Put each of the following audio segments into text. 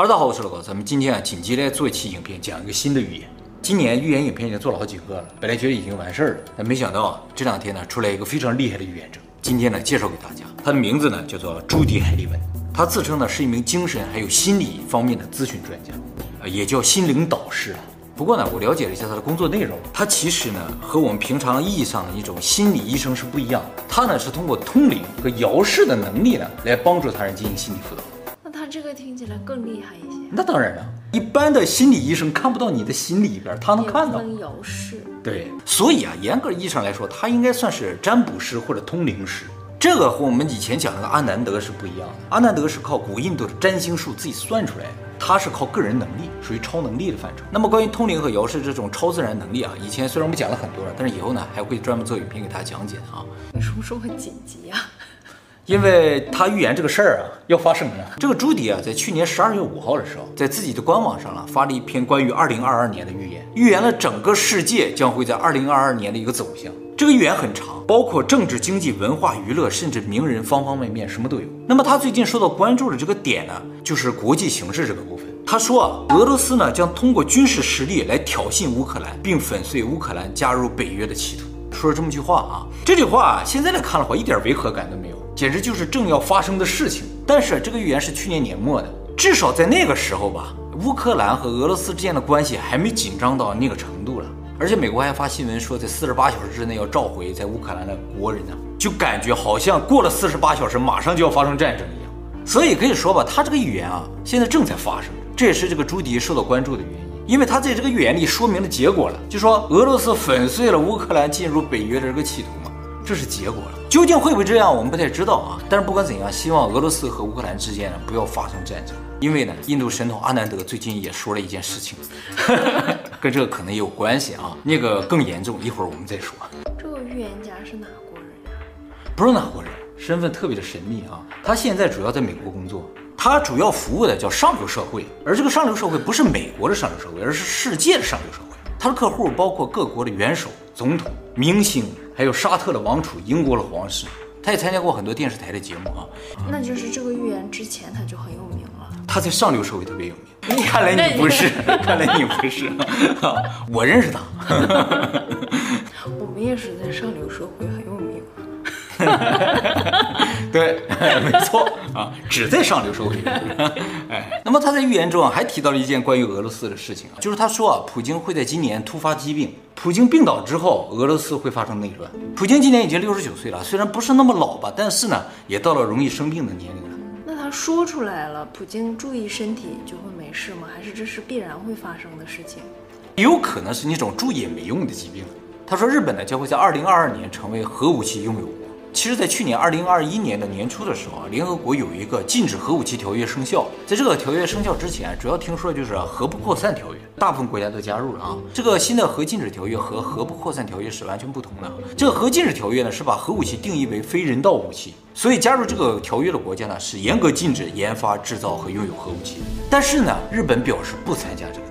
大家好，我是老高，咱们今天啊紧急来做一期影片，讲一个新的预言。今年预言影片已经做了好几个了，本来觉得已经完事儿了，但没想到啊这两天呢出来一个非常厉害的预言者。今天呢介绍给大家，他的名字呢叫做朱迪海利文，他自称呢是一名精神还有心理方面的咨询专家，呃也叫心灵导师。不过呢我了解了一下他的工作内容，他其实呢和我们平常意义上的一种心理医生是不一样的，他呢是通过通灵和遥视的能力呢来帮助他人进行心理辅导。这个听起来更厉害一些。那当然了，一般的心理医生看不到你的心里边，他能看到。能遥视。对，所以啊，严格意义上来说，他应该算是占卜师或者通灵师。这个和我们以前讲那个阿南德是不一样的。阿南德是靠古印度的占星术自己算出来的，他是靠个人能力，属于超能力的范畴。那么关于通灵和遥视这种超自然能力啊，以前虽然我们讲了很多了，但是以后呢还会专门做影片给大家讲解的啊。为什么说我紧急啊？因为他预言这个事儿啊要发生了。这个朱迪啊，在去年十二月五号的时候，在自己的官网上啊发了一篇关于二零二二年的预言，预言了整个世界将会在二零二二年的一个走向。这个预言很长，包括政治、经济、文化、娱乐，甚至名人方方面面，什么都有。那么他最近受到关注的这个点呢，就是国际形势这个部分。他说啊，俄罗斯呢将通过军事实力来挑衅乌克兰，并粉碎乌克兰加入北约的企图。说了这么句话啊，这句话啊，现在来看的话，一点违和感都没有。简直就是正要发生的事情，但是这个预言是去年年末的，至少在那个时候吧，乌克兰和俄罗斯之间的关系还没紧张到那个程度了，而且美国还发新闻说，在四十八小时之内要召回在乌克兰的国人呢，就感觉好像过了四十八小时，马上就要发生战争一样。所以可以说吧，他这个预言啊，现在正在发生，这也是这个朱迪受到关注的原因，因为他在这个预言里说明了结果了，就说俄罗斯粉碎了乌克兰进入北约的这个企图，这是结果了。究竟会不会这样，我们不太知道啊。但是不管怎样，希望俄罗斯和乌克兰之间呢不要发生战争。因为呢，印度神童阿南德最近也说了一件事情，跟这个可能也有关系啊。那个更严重，一会儿我们再说。这个预言家是哪国人呀？不是哪国人，身份特别的神秘啊。他现在主要在美国工作，他主要服务的叫上流社会，而这个上流社会不是美国的上流社会，而是世界的上流社会。他的客户包括各国的元首、总统、明星。还有沙特的王储、英国的皇室，他也参加过很多电视台的节目啊。那就是这个预言之前他就很有名了。他在上流社会特别有名。看来你不是，看来你不是。我认识他。我们也是在上流社会很有名。对，没错啊，只在上流社会。哎，那么他在预言中啊，还提到了一件关于俄罗斯的事情啊，就是他说啊，普京会在今年突发疾病，普京病倒之后，俄罗斯会发生内乱。普京今年已经六十九岁了，虽然不是那么老吧，但是呢，也到了容易生病的年龄了。那他说出来了，普京注意身体就会没事吗？还是这是必然会发生的事情？有可能是那种注意也没用的疾病。他说，日本呢将会在二零二二年成为核武器拥有。其实，在去年二零二一年的年初的时候啊，联合国有一个禁止核武器条约生效。在这个条约生效之前，主要听说就是核不扩散条约，大部分国家都加入了啊。这个新的核禁止条约和核不扩散条约是完全不同的。这个核禁止条约呢，是把核武器定义为非人道武器，所以加入这个条约的国家呢，是严格禁止研发、制造和拥有核武器。但是呢，日本表示不参加这个。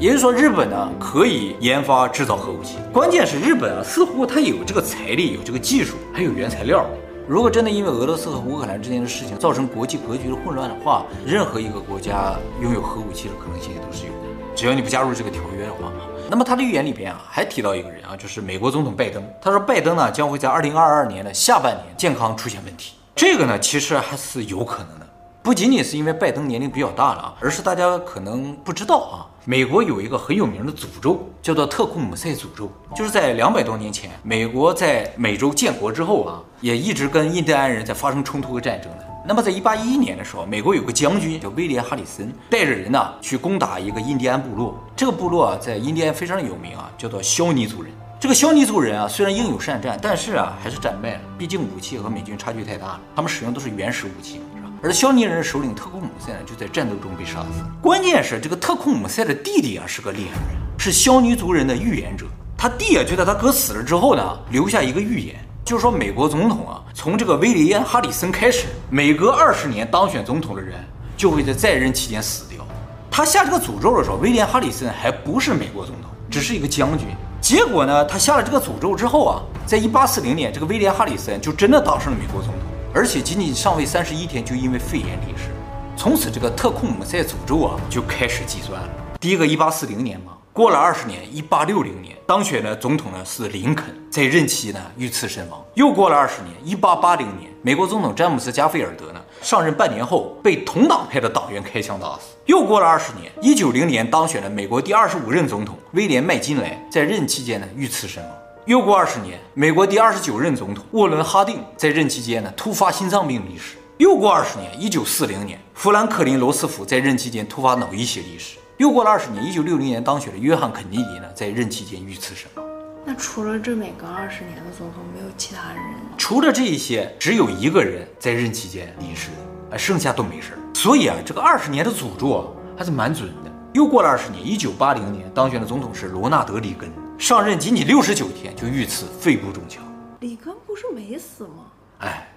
也就是说，日本呢可以研发制造核武器，关键是日本啊，似乎它有这个财力、有这个技术，还有原材料。如果真的因为俄罗斯和乌克兰之间的事情造成国际格局的混乱的话，任何一个国家拥有核武器的可能性也都是有的，只要你不加入这个条约的话。那么他的预言里边啊，还提到一个人啊，就是美国总统拜登。他说，拜登呢将会在二零二二年的下半年健康出现问题。这个呢，其实还是有可能的。不仅仅是因为拜登年龄比较大了啊，而是大家可能不知道啊，美国有一个很有名的诅咒，叫做特库姆塞诅咒，就是在两百多年前，美国在美洲建国之后啊，也一直跟印第安人在发生冲突和战争的。那么在一八一一年的时候，美国有个将军叫威廉哈里森，带着人呢去攻打一个印第安部落，这个部落啊在印第安非常有名啊，叫做肖尼族人。这个肖尼族人啊虽然英勇善战，但是啊还是战败了，毕竟武器和美军差距太大了，他们使用都是原始武器。而肖尼人首领特库姆塞呢，就在战斗中被杀死。关键是这个特库姆塞的弟弟啊，是个厉害人，是肖尼族人的预言者。他弟啊，就在他哥死了之后呢，留下一个预言，就是说美国总统啊，从这个威廉哈里森开始，每隔二十年当选总统的人就会在在任期间死掉。他下这个诅咒的时候，威廉哈里森还不是美国总统，只是一个将军。结果呢，他下了这个诅咒之后啊，在一八四零年，这个威廉哈里森就真的当上了美国总统。而且仅仅上位三十一天，就因为肺炎离世。从此这个特库姆塞诅咒啊就开始计算了。第一个一八四零年嘛，过了二十年，一八六零年当选的总统呢是林肯，在任期呢遇刺身亡。又过了二十年，一八八零年，美国总统詹姆斯加菲尔德呢上任半年后被同党派的党员开枪打死。又过了二十年，一九零年当选了美国第二十五任总统威廉麦金莱，在任期间呢遇刺身亡。又过二十年，美国第二十九任总统沃伦哈定在任期间呢突发心脏病离世。又过二十年，一九四零年，富兰克林罗斯福在任期间突发脑溢血离世。又过了二十年，一九六零年当选的约翰肯尼迪呢，在任期间遇刺身亡。那除了这每隔二十年的总统，没有其他人？除了这一些，只有一个人在任期间离世的，剩下都没事儿。所以啊，这个二十年的诅咒啊，还是蛮准的。又过了二十年，一九八零年当选的总统是罗纳德里根，上任仅仅六十九天就遇刺，肺部中枪。李根不是没死吗？哎，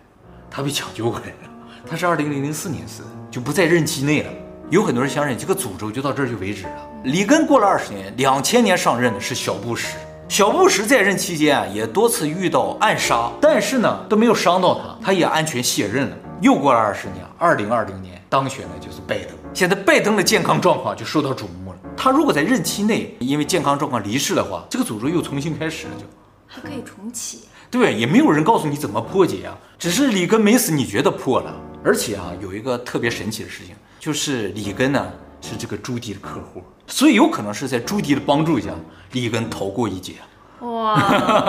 他被抢救过来了，他是二零零四年死的，就不在任期内了。有很多人相信这个诅咒就到这儿就为止了。里根过了二十年，两千年上任的是小布什。小布什在任期间啊，也多次遇到暗杀，但是呢都没有伤到他，他也安全卸任了。又过了二十年，二零二零年当选的就是拜登。现在拜登的健康状况就受到瞩目了。他如果在任期内因为健康状况离世的话，这个诅咒又重新开始了，就还可以重启。对，也没有人告诉你怎么破解啊，只是里根没死，你觉得破了。而且啊，有一个特别神奇的事情。就是里根呢，是这个朱迪的客户，所以有可能是在朱迪的帮助下，里根逃过一劫。哇，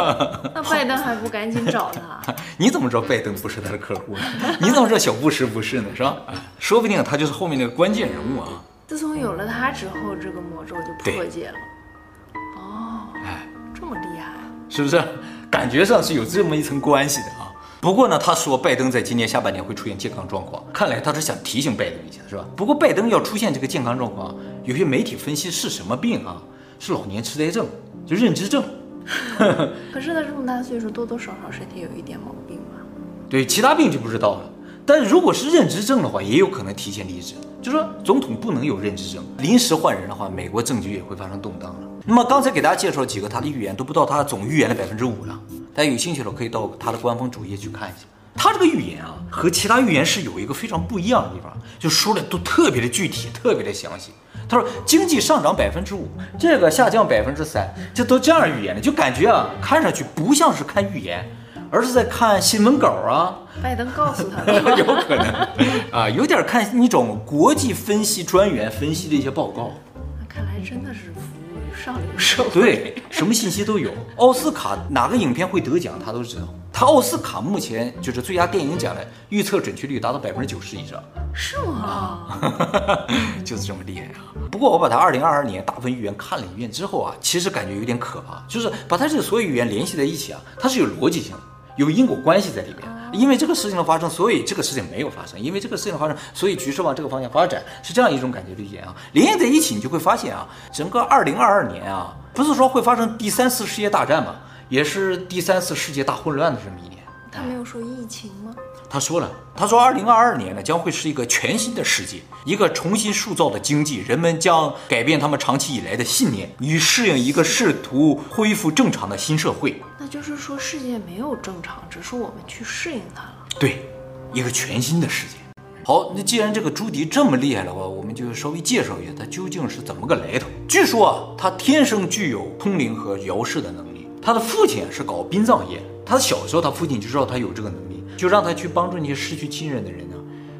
那拜登还不赶紧找他？你怎么知道拜登不是他的客户呢？你怎么知道小布什不是呢？是吧？说不定他就是后面那个关键人物啊。自从有了他之后，这个魔咒就破解了。哦，哎，这么厉害，是不是？感觉上是有这么一层关系的啊。不过呢，他说拜登在今年下半年会出现健康状况，看来他是想提醒拜登一下，是吧？不过拜登要出现这个健康状况，有些媒体分析是什么病啊？是老年痴呆症，就认知症。可是他这么大岁数，多多少少身体有一点毛病吧？对，其他病就不知道了。但如果是认知症的话，也有可能提前离职。就说总统不能有认知症，临时换人的话，美国政局也会发生动荡了。那么刚才给大家介绍几个他的预言，都不到他总预言的百分之五了。大家有兴趣的可以到他的官方主页去看一下。他这个预言啊，和其他预言是有一个非常不一样的地方，就说的都特别的具体，特别的详细。他说经济上涨百分之五，这个下降百分之三，这都这样预言的，就感觉啊，看上去不像是看预言，而是在看新闻稿啊。拜登告诉他的，有可能啊，有点看一种国际分析专员分析的一些报告。那看来真的是服务于。上流社会，对，什么信息都有。奥斯卡哪个影片会得奖，他都知道。他奥斯卡目前就是最佳电影奖的预测准确率达到百分之九十以上。是吗？就是这么厉害啊！不过我把他二零二二年大部分预言看了一遍之后啊，其实感觉有点可怕。就是把他这所有预言联系在一起啊，它是有逻辑性的，有因果关系在里面。因为这个事情的发生，所以这个事情没有发生；因为这个事情的发生，所以局势往这个方向发展，是这样一种感觉理解啊。连在一起，你就会发现啊，整个二零二二年啊，不是说会发生第三次世界大战嘛，也是第三次世界大混乱的这么一年。他没有说疫情吗？他说了，他说二零二二年呢将会是一个全新的世界，一个重新塑造的经济，人们将改变他们长期以来的信念，以适应一个试图恢复正常的新社会。那就是说世界没有正常，只是我们去适应它了。对，一个全新的世界。好，那既然这个朱迪这么厉害的话，我们就稍微介绍一下他究竟是怎么个来头。据说啊，他天生具有通灵和遥视的能力，他的父亲是搞殡葬业，他小时候他父亲就知道他有这个能力。就让他去帮助那些失去亲人的人呢，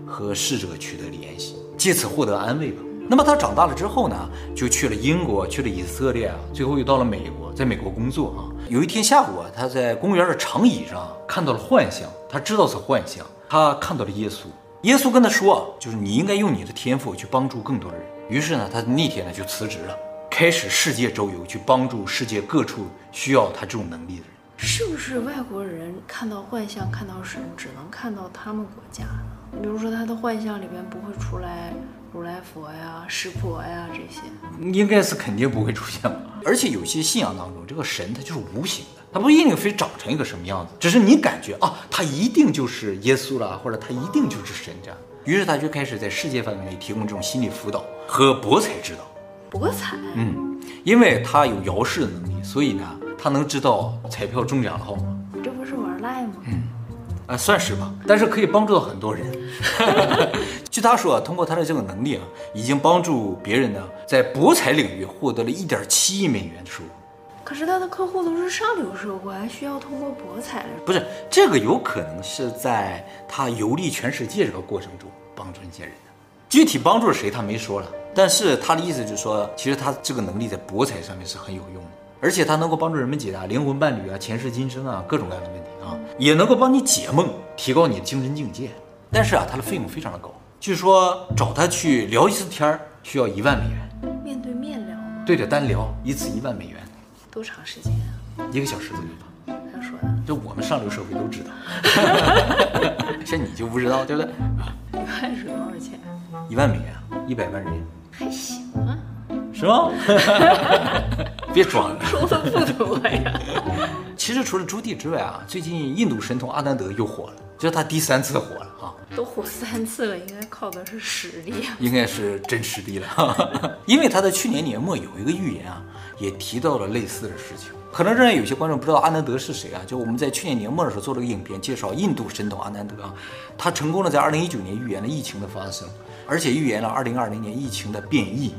和逝者取得联系，借此获得安慰吧。那么他长大了之后呢，就去了英国，去了以色列啊，最后又到了美国，在美国工作啊。有一天下午啊，他在公园的长椅上看到了幻象，他知道是幻象，他看到了耶稣。耶稣跟他说，就是你应该用你的天赋去帮助更多的人。于是呢，他那天呢就辞职了，开始世界周游，去帮助世界各处需要他这种能力的人。是不是外国人看到幻象、看到神，只能看到他们国家呢？比如说，他的幻象里边不会出来如来佛呀、湿婆呀这些，应该是肯定不会出现吧。而且有些信仰当中，这个神他就是无形的，他不一定非长成一个什么样子，只是你感觉啊，他一定就是耶稣了，或者他一定就是神这样。于是他就开始在世界范围内提供这种心理辅导和博彩指导。博彩？嗯，因为他有摇视的能力，所以呢。他能知道彩票中奖的号码，这不是玩赖吗？嗯，啊，算是吧，但是可以帮助到很多人。就 据他说啊，通过他的这个能力啊，已经帮助别人呢在博彩领域获得了一点七亿美元的收入。可是他的客户都是上流社会，还需要通过博彩来？不是，这个有可能是在他游历全世界这个过程中帮助一些人的。具体帮助了谁他没说了，但是他的意思就是说，其实他这个能力在博彩上面是很有用的，而且他能够帮助人们解答灵魂伴侣啊、前世今生啊各种各样的问题啊，也能够帮你解梦，提高你的精神境界。但是啊，他的费用非常的高，据说找他去聊一次天儿需要一万美元。面对面聊吗？对着单聊一次一万美元。多长时间啊？一个小时左右吧。他说的。这我们上流社会都知道，像你就不知道，对不对？一万是多少钱？一万美元，一百万人民币，还行啊，是吗？别装了，说的不多呀。其实除了朱棣之外啊，最近印度神童阿南德又火了，这是他第三次火了啊。都火三次了，应该靠的是实力啊。应该是真实力了，因为他在去年年末有一个预言啊，也提到了类似的事情。可能仍然有些观众不知道阿南德是谁啊？就我们在去年年末的时候做了个影片，介绍印度神童阿南德啊，他成功的在二零一九年预言了疫情的发生。而且预言了二零二零年疫情的变异，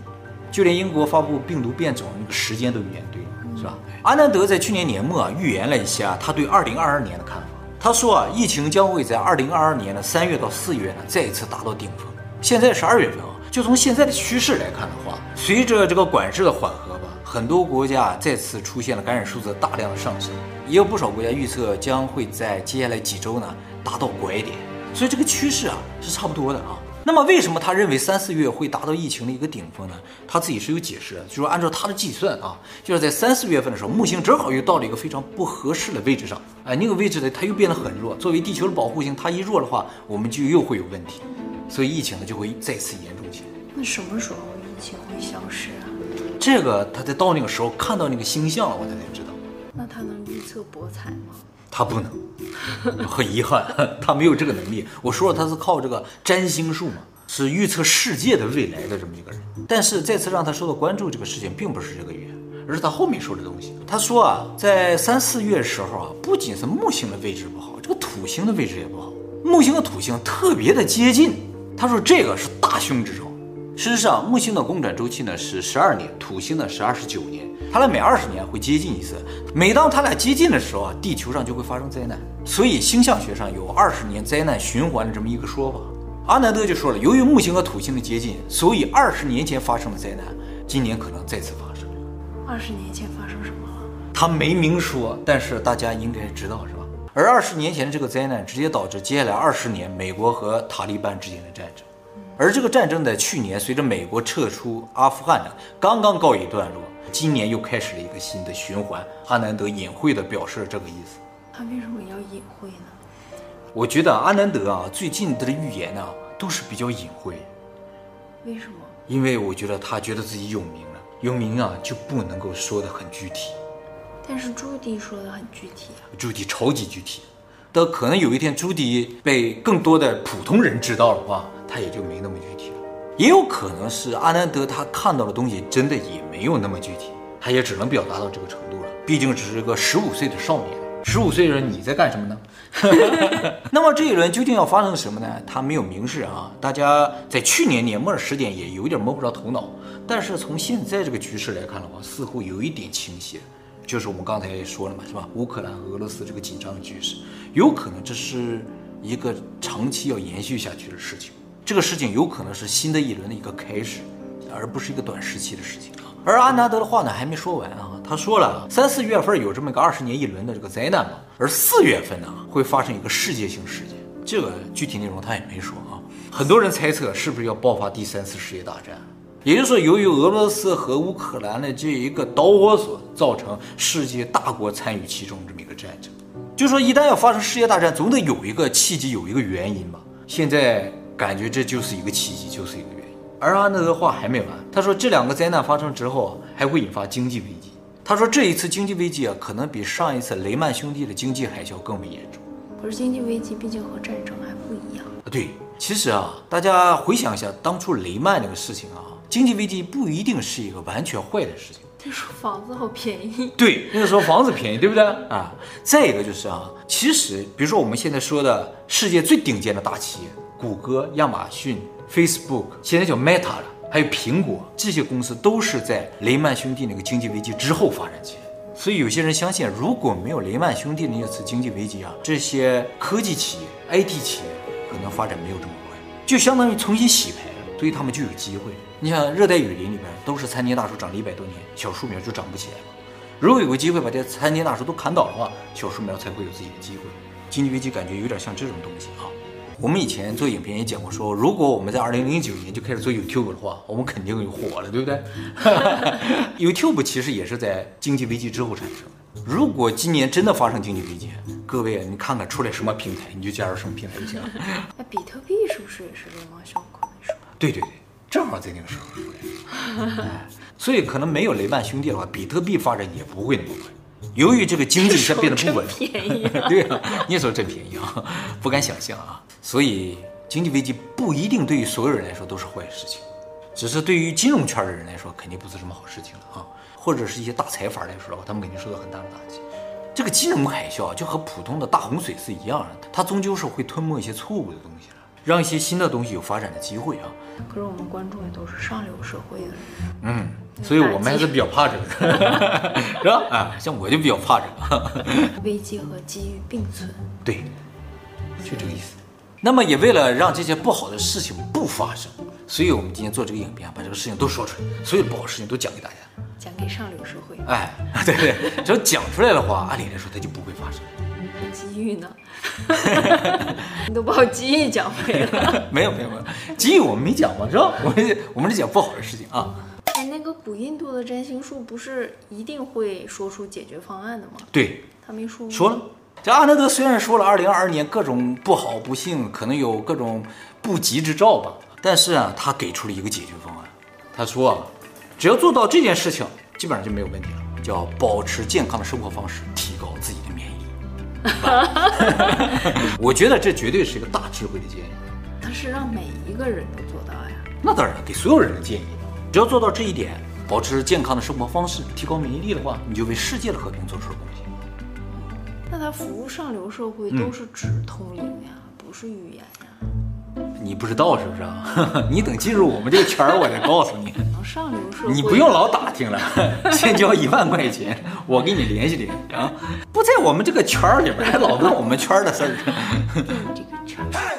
就连英国发布病毒变种那个时间都预言对了，是吧？阿南德在去年年末啊预言了一下他对二零二二年的看法。他说啊，疫情将会在二零二二年的三月到四月呢再一次达到顶峰。现在是二月份啊，就从现在的趋势来看的话，随着这个管制的缓和吧，很多国家再次出现了感染数字大量的上升，也有不少国家预测将会在接下来几周呢达到拐点。所以这个趋势啊是差不多的啊。那么为什么他认为三四月会达到疫情的一个顶峰呢？他自己是有解释的，就是说按照他的计算啊，就是在三四月份的时候，木星正好又到了一个非常不合适的位置上，哎，那个位置呢，它又变得很弱。作为地球的保护星，它一弱的话，我们就又会有问题，所以疫情呢就会再次严重起来。那什么时候疫情会消失啊？这个他在到那个时候看到那个星象了，我才能知道。那他能预测博彩吗？他不能，很遗憾，他没有这个能力。我说了，他是靠这个占星术嘛，是预测世界的未来的这么一个人。但是再次让他受到关注这个事情，并不是这个月，而是他后面说的东西。他说啊，在三四月时候啊，不仅是木星的位置不好，这个土星的位置也不好。木星和土星特别的接近，他说这个是大凶之兆。事实上，木星的公转周期呢是十二年，土星呢是二十九年。它俩每二十年会接近一次，每当它俩接近的时候啊，地球上就会发生灾难。所以星象学上有二十年灾难循环的这么一个说法。阿南德就说了，由于木星和土星的接近，所以二十年前发生的灾难，今年可能再次发生。二十年前发生什么了？他没明说，但是大家应该知道是吧？而二十年前的这个灾难，直接导致接下来二十年美国和塔利班之间的战争。而这个战争在去年随着美国撤出阿富汗呢，刚刚告一段落。今年又开始了一个新的循环。阿南德隐晦地表示了这个意思。他为什么要隐晦呢？我觉得阿南德啊，最近的预言呢、啊，都是比较隐晦。为什么？因为我觉得他觉得自己有名了，有名啊就不能够说得很具体。但是朱棣说得很具体啊。朱棣超级具体。但可能有一天朱迪被更多的普通人知道的话，他也就没那么具体了。也有可能是阿南德他看到的东西真的也没有那么具体，他也只能表达到这个程度了。毕竟只是个十五岁的少年，十五岁的人你在干什么呢？那么这一轮究竟要发生什么呢？他没有明示啊。大家在去年年末的时点也有点摸不着头脑。但是从现在这个局势来看的话，似乎有一点倾斜，就是我们刚才也说了嘛，是吧？乌克兰俄罗斯这个紧张的局势，有可能这是一个长期要延续下去的事情。这个事情有可能是新的一轮的一个开始，而不是一个短时期的事情。而阿南德的话呢，还没说完啊，他说了三四月份有这么一个二十年一轮的这个灾难嘛，而四月份呢会发生一个世界性事件，这个具体内容他也没说啊。很多人猜测是不是要爆发第三次世界大战，也就是说由于俄罗斯和乌克兰的这一个导火索，造成世界大国参与其中这么一个战争。就说一旦要发生世界大战，总得有一个契机，有一个原因吧。现在。感觉这就是一个契机，就是一个原因。而阿南德的话还没完，他说这两个灾难发生之后还会引发经济危机。他说这一次经济危机啊，可能比上一次雷曼兄弟的经济海啸更为严重。可是经济危机毕竟和战争还不一样啊。对，其实啊，大家回想一下当初雷曼那个事情啊，经济危机不一定是一个完全坏的事情。那时候房子好便宜。对，那个时候房子便宜，对不对啊？再一个就是啊，其实比如说我们现在说的世界最顶尖的大企业。谷歌、亚马逊、Facebook，现在叫 Meta 了，还有苹果这些公司，都是在雷曼兄弟那个经济危机之后发展起来。所以有些人相信，如果没有雷曼兄弟那次经济危机啊，这些科技企业、IT 企业可能发展没有这么快，就相当于重新洗牌了，所以他们就有机会。你像热带雨林里边都是参天大树，长了一百多年，小树苗就长不起来了。如果有个机会把这些参天大树都砍倒的话，小树苗才会有自己的机会。经济危机感觉有点像这种东西啊。我们以前做影片也讲过说，说如果我们在二零零九年就开始做 YouTube 的话，我们肯定就火了，对不对？YouTube 其实也是在经济危机之后产生的。如果今年真的发生经济危机，各位你看看出来什么平台，你就加入什么平台就行了。那比特币是不是也是流氓小狗那时候？对对对，正好在那个时候出来。所以可能没有雷曼兄弟的话，比特币发展也不会那么快。由于这个经济现在变得不稳，便宜啊，对啊，你也说真便宜啊，不敢想象啊。所以经济危机不一定对于所有人来说都是坏事情，只是对于金融圈的人来说肯定不是什么好事情了啊。或者是一些大财阀来说的话，他们肯定受到很大的打击。这个金融海啸啊，就和普通的大洪水是一样的，它终究是会吞没一些错误的东西了，让一些新的东西有发展的机会啊。可是我们观众也都是上流社会的人，嗯，所以我们还是比较怕这个，是吧？啊，像我就比较怕这个。危机和机遇并存，对，就这个意思。那么也为了让这些不好的事情不发生，所以我们今天做这个影片，把这个事情都说出来，所有不好的事情都讲给大家，讲给上流社会。哎，对 对，只要讲出来的话，按理来说它就不会发生。机遇呢？你都把我机遇讲 没了。没有没有没有，机遇我们没讲嘛，是吧？我们我们是讲不好的事情啊。哎，那个古印度的占星术不是一定会说出解决方案的吗？对，他没说。说了，这阿德德虽然说了二零二二年各种不好不幸，可能有各种不吉之兆吧，但是啊，他给出了一个解决方案。他说啊，只要做到这件事情，基本上就没有问题了，叫保持健康的生活方式，提高自己的免疫力。我觉得这绝对是一个大智慧的建议。他是让每一个人都做到呀？那当然，给所有人的建议。只要做到这一点，保持健康的生活方式，提高免疫力的话，你就为世界的和平做出了贡献。那他服务上流社会都是指通灵呀，嗯、不是语言呀？你不知道是不是啊？你等进入我们这个圈儿，我再告诉你。上流社会，你不用老打听了，先交一万块钱，我给你联系联系啊。不在我们这个圈儿里边，还老问我们圈儿的事儿。这个圈儿。